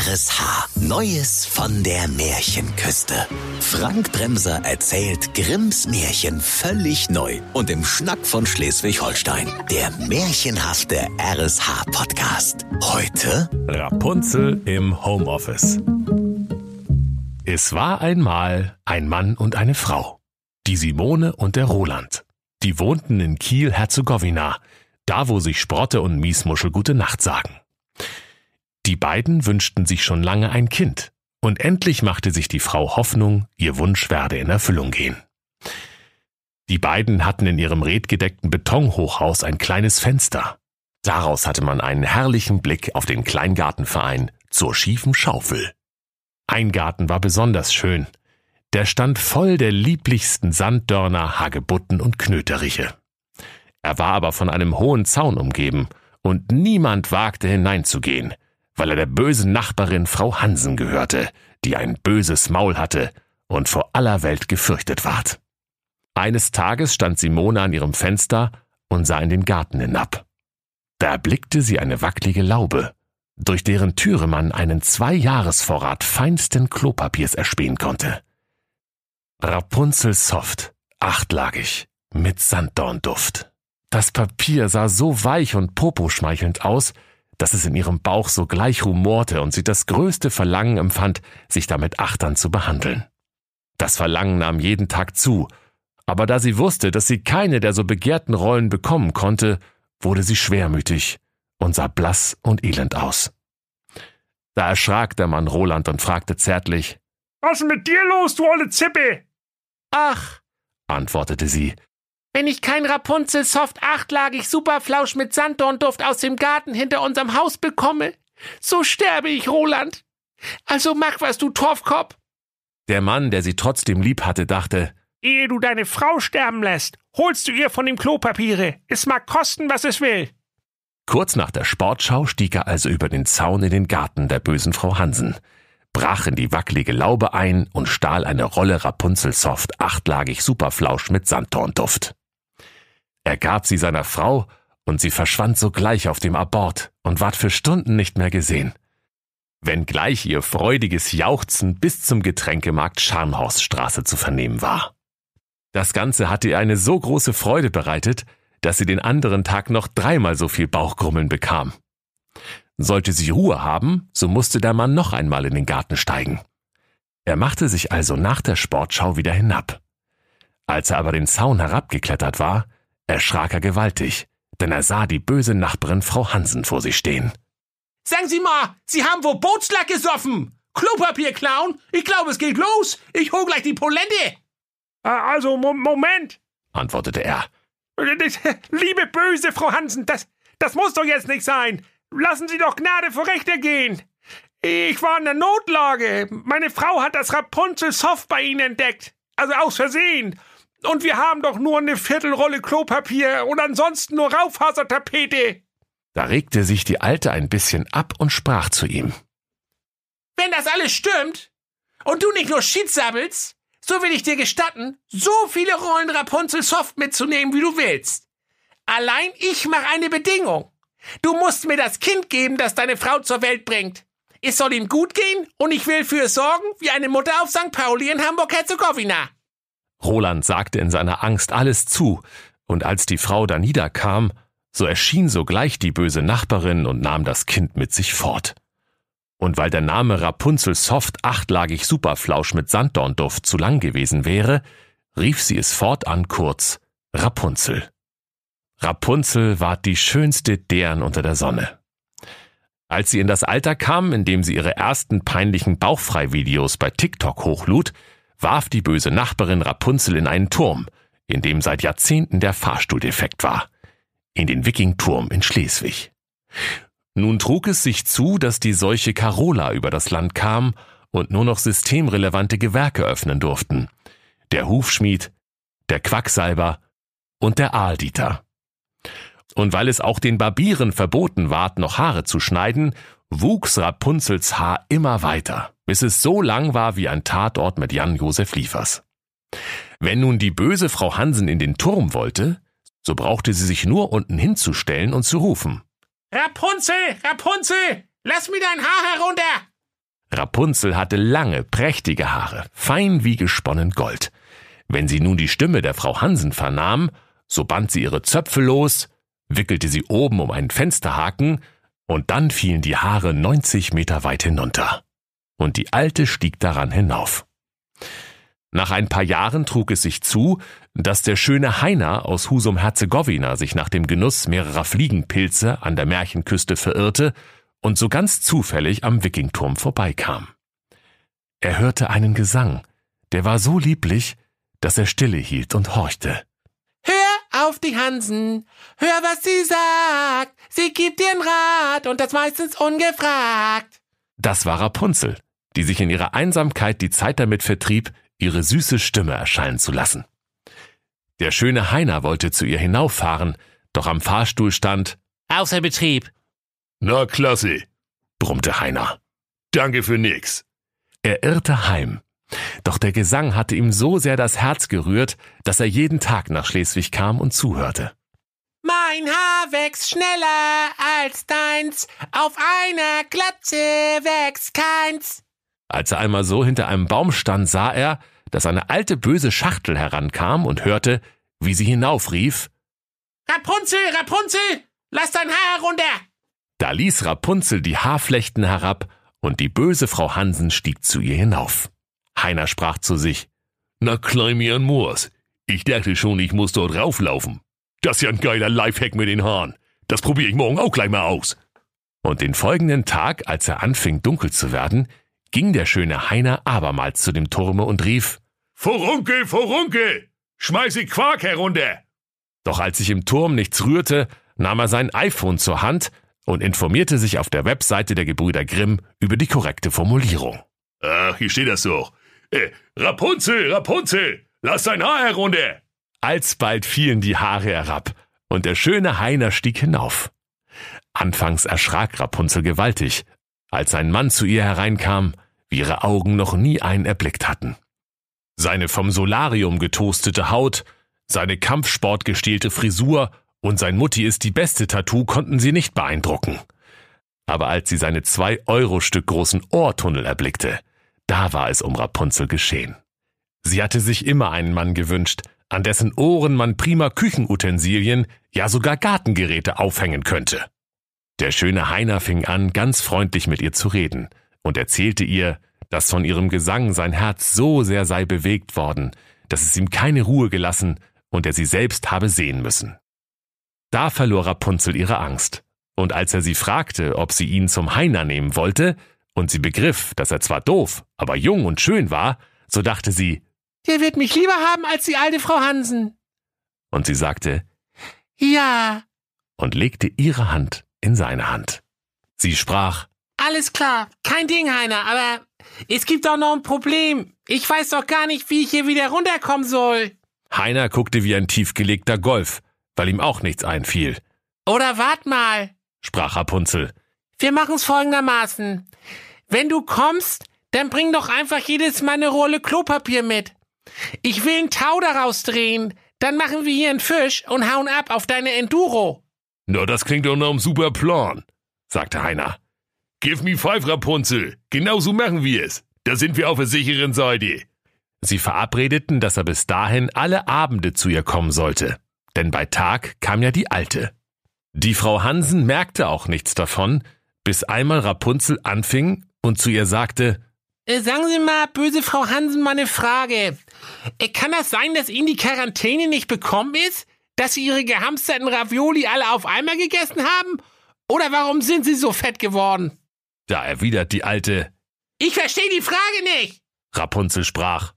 RSH. Neues von der Märchenküste. Frank Bremser erzählt Grimms Märchen völlig neu und im Schnack von Schleswig-Holstein. Der märchenhafte RSH-Podcast. Heute Rapunzel im Homeoffice. Es war einmal ein Mann und eine Frau. Die Simone und der Roland. Die wohnten in Kiel-Herzegowina, da wo sich Sprotte und Miesmuschel gute Nacht sagen. Die beiden wünschten sich schon lange ein Kind, und endlich machte sich die Frau Hoffnung, ihr Wunsch werde in Erfüllung gehen. Die beiden hatten in ihrem redgedeckten Betonhochhaus ein kleines Fenster. Daraus hatte man einen herrlichen Blick auf den Kleingartenverein zur schiefen Schaufel. Ein Garten war besonders schön. Der stand voll der lieblichsten Sanddörner, Hagebutten und Knöteriche. Er war aber von einem hohen Zaun umgeben, und niemand wagte hineinzugehen, weil er der bösen Nachbarin Frau Hansen gehörte, die ein böses Maul hatte und vor aller Welt gefürchtet ward. Eines Tages stand Simone an ihrem Fenster und sah in den Garten hinab. Da erblickte sie eine wacklige Laube, durch deren Türe man einen Zweijahresvorrat feinsten Klopapiers erspähen konnte. Rapunzel soft, achtlagig, mit Sanddornduft. Das Papier sah so weich und poposchmeichelnd aus, dass es in ihrem Bauch sogleich rumorte und sie das größte Verlangen empfand, sich damit achtern zu behandeln. Das Verlangen nahm jeden Tag zu, aber da sie wusste, dass sie keine der so begehrten Rollen bekommen konnte, wurde sie schwermütig und sah blass und elend aus. Da erschrak der Mann Roland und fragte zärtlich, Was ist mit dir los, du olle Zippe? Ach, antwortete sie, wenn ich kein Rapunzel Soft achtlagig Superflausch mit Sanddornduft aus dem Garten hinter unserem Haus bekomme, so sterbe ich, Roland. Also mach was, du Torfkopf. Der Mann, der sie trotzdem lieb hatte, dachte, Ehe du deine Frau sterben lässt, holst du ihr von dem Klopapiere. Es mag kosten, was es will. Kurz nach der Sportschau stieg er also über den Zaun in den Garten der bösen Frau Hansen, brach in die wackelige Laube ein und stahl eine Rolle Rapunzel Soft achtlagig Superflausch mit Sanddornduft. Er gab sie seiner Frau, und sie verschwand sogleich auf dem Abort und ward für Stunden nicht mehr gesehen. Wenngleich ihr freudiges Jauchzen bis zum Getränkemarkt Scharnhorststraße zu vernehmen war. Das Ganze hatte ihr eine so große Freude bereitet, dass sie den anderen Tag noch dreimal so viel Bauchgrummeln bekam. Sollte sie Ruhe haben, so musste der Mann noch einmal in den Garten steigen. Er machte sich also nach der Sportschau wieder hinab. Als er aber den Zaun herabgeklettert war, erschrak er gewaltig, denn er sah die böse Nachbarin Frau Hansen vor sich stehen. Sagen Sie mal, Sie haben wohl Bootslack gesoffen? Klopapier klauen? Ich glaube, es geht los. Ich hol gleich die Polente. Also, Mo Moment, antwortete er. Liebe böse Frau Hansen, das, das muss doch jetzt nicht sein. Lassen Sie doch Gnade vor Rechte gehen. Ich war in der Notlage. Meine Frau hat das Rapunzel Soft bei Ihnen entdeckt. Also aus Versehen. Und wir haben doch nur eine Viertelrolle Klopapier und ansonsten nur Raufasertapete. Da regte sich die Alte ein bisschen ab und sprach zu ihm. Wenn das alles stimmt und du nicht nur Shit sabbelst, so will ich dir gestatten, so viele Rollen Rapunzel Soft mitzunehmen, wie du willst. Allein ich mache eine Bedingung. Du musst mir das Kind geben, das deine Frau zur Welt bringt. Es soll ihm gut gehen und ich will für es sorgen, wie eine Mutter auf St. Pauli in Hamburg-Herzegowina. Roland sagte in seiner Angst alles zu, und als die Frau da niederkam, so erschien sogleich die böse Nachbarin und nahm das Kind mit sich fort. Und weil der Name Rapunzel Soft achtlagig Superflausch mit Sanddornduft zu lang gewesen wäre, rief sie es fortan kurz Rapunzel. Rapunzel ward die schönste deren unter der Sonne. Als sie in das Alter kam, in dem sie ihre ersten peinlichen Bauchfrei-Videos bei TikTok hochlud, warf die böse Nachbarin Rapunzel in einen Turm, in dem seit Jahrzehnten der Fahrstuhl defekt war. In den Wikingturm in Schleswig. Nun trug es sich zu, dass die Seuche Carola über das Land kam und nur noch systemrelevante Gewerke öffnen durften. Der Hufschmied, der Quacksalber und der Aaldieter. Und weil es auch den Barbieren verboten ward, noch Haare zu schneiden, wuchs Rapunzels Haar immer weiter, bis es so lang war wie ein Tatort mit Jan-Josef Liefers. Wenn nun die böse Frau Hansen in den Turm wollte, so brauchte sie sich nur unten hinzustellen und zu rufen. Rapunzel, Rapunzel, lass mir dein Haar herunter! Rapunzel hatte lange, prächtige Haare, fein wie gesponnen Gold. Wenn sie nun die Stimme der Frau Hansen vernahm, so band sie ihre Zöpfe los, wickelte sie oben um einen Fensterhaken, und dann fielen die Haare 90 Meter weit hinunter. Und die Alte stieg daran hinauf. Nach ein paar Jahren trug es sich zu, dass der schöne Heiner aus Husum-Herzegowina sich nach dem Genuss mehrerer Fliegenpilze an der Märchenküste verirrte und so ganz zufällig am Wikingturm vorbeikam. Er hörte einen Gesang, der war so lieblich, dass er stille hielt und horchte. Auf die Hansen, hör, was sie sagt, sie gibt dir einen Rat und das meistens ungefragt. Das war Rapunzel, die sich in ihrer Einsamkeit die Zeit damit vertrieb, ihre süße Stimme erscheinen zu lassen. Der schöne Heiner wollte zu ihr hinauffahren, doch am Fahrstuhl stand Außer Betrieb. Na klasse, brummte Heiner. Danke für nix. Er irrte heim. Doch der Gesang hatte ihm so sehr das Herz gerührt, dass er jeden Tag nach Schleswig kam und zuhörte. Mein Haar wächst schneller als deins, auf einer Glatze wächst keins. Als er einmal so hinter einem Baum stand, sah er, dass eine alte böse Schachtel herankam und hörte, wie sie hinaufrief Rapunzel, Rapunzel, lass dein Haar herunter. Da ließ Rapunzel die Haarflechten herab, und die böse Frau Hansen stieg zu ihr hinauf. Heiner sprach zu sich, Na klein mir an Moors. Ich dachte schon, ich muss dort rauflaufen. Das ist ja ein geiler Lifehack mit den Haaren. Das probiere ich morgen auch gleich mal aus. Und den folgenden Tag, als er anfing dunkel zu werden, ging der schöne Heiner abermals zu dem Turme und rief Vorunkel, Vorunkel, schmeiße Quark herunter. Doch als sich im Turm nichts rührte, nahm er sein iPhone zur Hand und informierte sich auf der Webseite der Gebrüder Grimm über die korrekte Formulierung. Ach, hier steht das so. Äh, Rapunzel, Rapunzel, lass dein Haar herunter. Alsbald fielen die Haare herab, und der schöne Heiner stieg hinauf. Anfangs erschrak Rapunzel gewaltig, als ein Mann zu ihr hereinkam, wie ihre Augen noch nie einen erblickt hatten. Seine vom Solarium getoastete Haut, seine kampfsportgestielte Frisur und sein Mutti ist die beste Tattoo konnten sie nicht beeindrucken. Aber als sie seine zwei Euro Stück großen Ohrtunnel erblickte, da war es um Rapunzel geschehen. Sie hatte sich immer einen Mann gewünscht, an dessen Ohren man prima Küchenutensilien, ja sogar Gartengeräte aufhängen könnte. Der schöne Heiner fing an, ganz freundlich mit ihr zu reden und erzählte ihr, dass von ihrem Gesang sein Herz so sehr sei bewegt worden, dass es ihm keine Ruhe gelassen und er sie selbst habe sehen müssen. Da verlor Rapunzel ihre Angst, und als er sie fragte, ob sie ihn zum Heiner nehmen wollte, und sie begriff, dass er zwar doof, aber jung und schön war, so dachte sie, Der wird mich lieber haben als die alte Frau Hansen. und sie sagte, Ja, und legte ihre Hand in seine Hand. Sie sprach, alles klar, kein Ding, Heiner, aber es gibt doch noch ein Problem. Ich weiß doch gar nicht, wie ich hier wieder runterkommen soll. Heiner guckte wie ein tiefgelegter Golf, weil ihm auch nichts einfiel, Oder wart mal. sprach Rapunzel. Wir machen's folgendermaßen. Wenn du kommst, dann bring doch einfach jedes Mal eine Rolle Klopapier mit. Ich will einen Tau daraus drehen. Dann machen wir hier einen Fisch und hauen ab auf deine Enduro. Na, das klingt doch nach einem super Plan, sagte Heiner. Give me five, Rapunzel. Genau so machen wir es. Da sind wir auf der sicheren Seite. Sie verabredeten, dass er bis dahin alle Abende zu ihr kommen sollte. Denn bei Tag kam ja die Alte. Die Frau Hansen merkte auch nichts davon, bis einmal Rapunzel anfing und zu ihr sagte, Äh, sagen Sie mal, böse Frau Hansen, mal eine Frage. Äh, kann das sein, dass Ihnen die Quarantäne nicht bekommen ist? Dass Sie Ihre gehamsterten Ravioli alle auf einmal gegessen haben? Oder warum sind Sie so fett geworden? da erwidert die Alte, Ich verstehe die Frage nicht. Rapunzel sprach,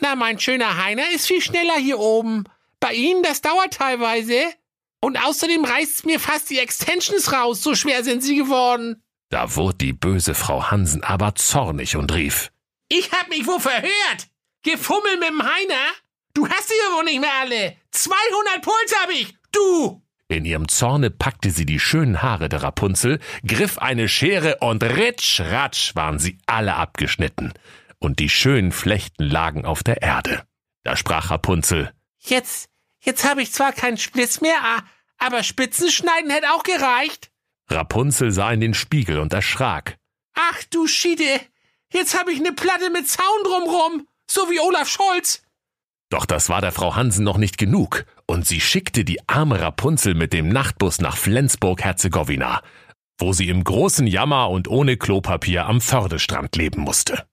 Na, mein schöner Heiner ist viel schneller hier oben. Bei Ihnen, das dauert teilweise. Und außerdem reißt's mir fast die Extensions raus, so schwer sind sie geworden. Da wurde die böse Frau Hansen aber zornig und rief, Ich hab mich wo verhört. Gefummelt mit dem Heiner? Du hast sie ja wohl nicht mehr alle. 200 Puls hab ich. Du! In ihrem Zorne packte sie die schönen Haare der Rapunzel, griff eine Schere und ritsch, ratsch waren sie alle abgeschnitten. Und die schönen Flechten lagen auf der Erde. Da sprach Rapunzel, Jetzt, jetzt hab ich zwar keinen Spliss mehr, aber Spitzenschneiden hätte auch gereicht. Rapunzel sah in den Spiegel und erschrak. Ach du Schiede. Jetzt habe ich eine Platte mit Zaun drumrum, so wie Olaf Scholz. Doch das war der Frau Hansen noch nicht genug, und sie schickte die arme Rapunzel mit dem Nachtbus nach Flensburg-Herzegowina, wo sie im großen Jammer und ohne Klopapier am Fördestrand leben musste.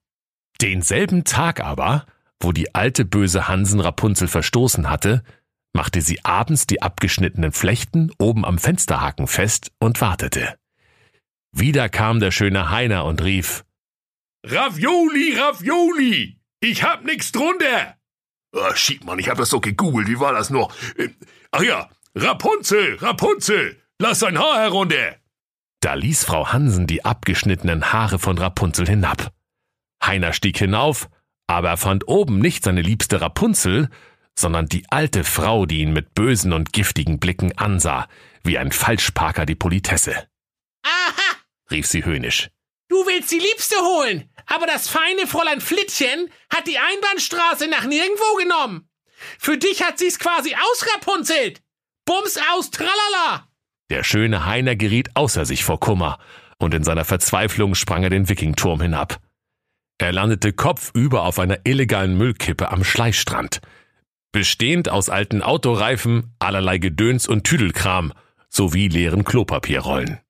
Denselben Tag aber, wo die alte böse Hansen Rapunzel verstoßen hatte, machte sie abends die abgeschnittenen Flechten oben am Fensterhaken fest und wartete. Wieder kam der schöne Heiner und rief Ravioli, Ravioli! Ich hab nix drunter! Oh, schieb man, ich hab das so gegoogelt, wie war das noch? Äh, ach ja, Rapunzel, Rapunzel, lass dein Haar herunter! Da ließ Frau Hansen die abgeschnittenen Haare von Rapunzel hinab. Heiner stieg hinauf, aber er fand oben nicht seine liebste Rapunzel, sondern die alte Frau, die ihn mit bösen und giftigen Blicken ansah, wie ein Falschparker die Politesse. Aha! rief sie höhnisch. Du willst die Liebste holen, aber das feine Fräulein Flittchen hat die Einbahnstraße nach nirgendwo genommen. Für dich hat sie's quasi ausrapunzelt. Bums aus, tralala! Der schöne Heiner geriet außer sich vor Kummer, und in seiner Verzweiflung sprang er den Wikingturm hinab. Er landete kopfüber auf einer illegalen Müllkippe am Schleichstrand, bestehend aus alten Autoreifen, allerlei Gedöns und Tüdelkram sowie leeren Klopapierrollen.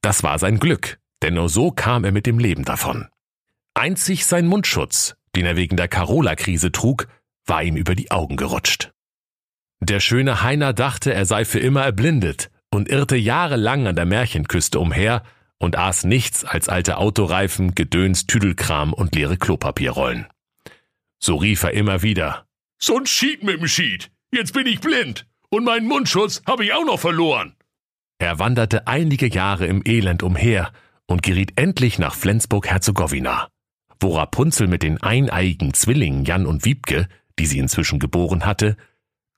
Das war sein Glück, denn nur so kam er mit dem Leben davon. Einzig sein Mundschutz, den er wegen der Carola-Krise trug, war ihm über die Augen gerutscht. Der schöne Heiner dachte, er sei für immer erblindet und irrte jahrelang an der Märchenküste umher und aß nichts als alte Autoreifen, Gedöns, Tüdelkram und leere Klopapierrollen. So rief er immer wieder. So ein Schied mit dem Schied. Jetzt bin ich blind. Und meinen Mundschutz habe ich auch noch verloren. Er wanderte einige Jahre im Elend umher und geriet endlich nach Flensburg-Herzegowina, wo Rapunzel mit den eineiigen Zwillingen Jan und Wiebke, die sie inzwischen geboren hatte,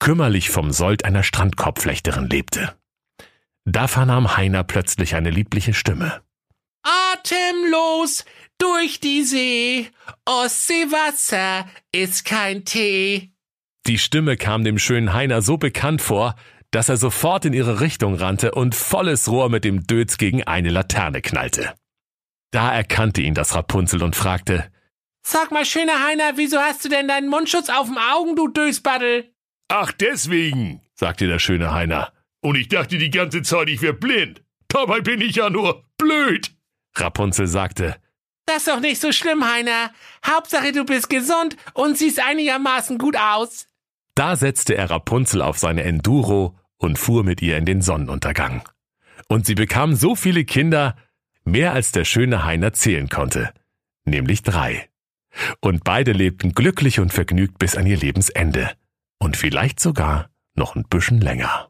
kümmerlich vom Sold einer Strandkorbflechterin lebte. Da vernahm Heiner plötzlich eine liebliche Stimme. Atemlos durch die See, Ostseewasser ist kein Tee. Die Stimme kam dem schönen Heiner so bekannt vor, dass er sofort in ihre Richtung rannte und volles Rohr mit dem Dötz gegen eine Laterne knallte. Da erkannte ihn das Rapunzel und fragte, Sag mal, schöner Heiner, wieso hast du denn deinen Mundschutz auf dem Augen, du Dösbaddel? Ach, deswegen, sagte der schöne Heiner. Und ich dachte die ganze Zeit, ich wär blind. Dabei bin ich ja nur blöd. Rapunzel sagte, Das ist doch nicht so schlimm, Heiner. Hauptsache, du bist gesund und siehst einigermaßen gut aus. Da setzte er Rapunzel auf seine Enduro und fuhr mit ihr in den Sonnenuntergang. Und sie bekam so viele Kinder, mehr als der schöne Heiner zählen konnte, nämlich drei. Und beide lebten glücklich und vergnügt bis an ihr Lebensende. Und vielleicht sogar noch ein bisschen länger.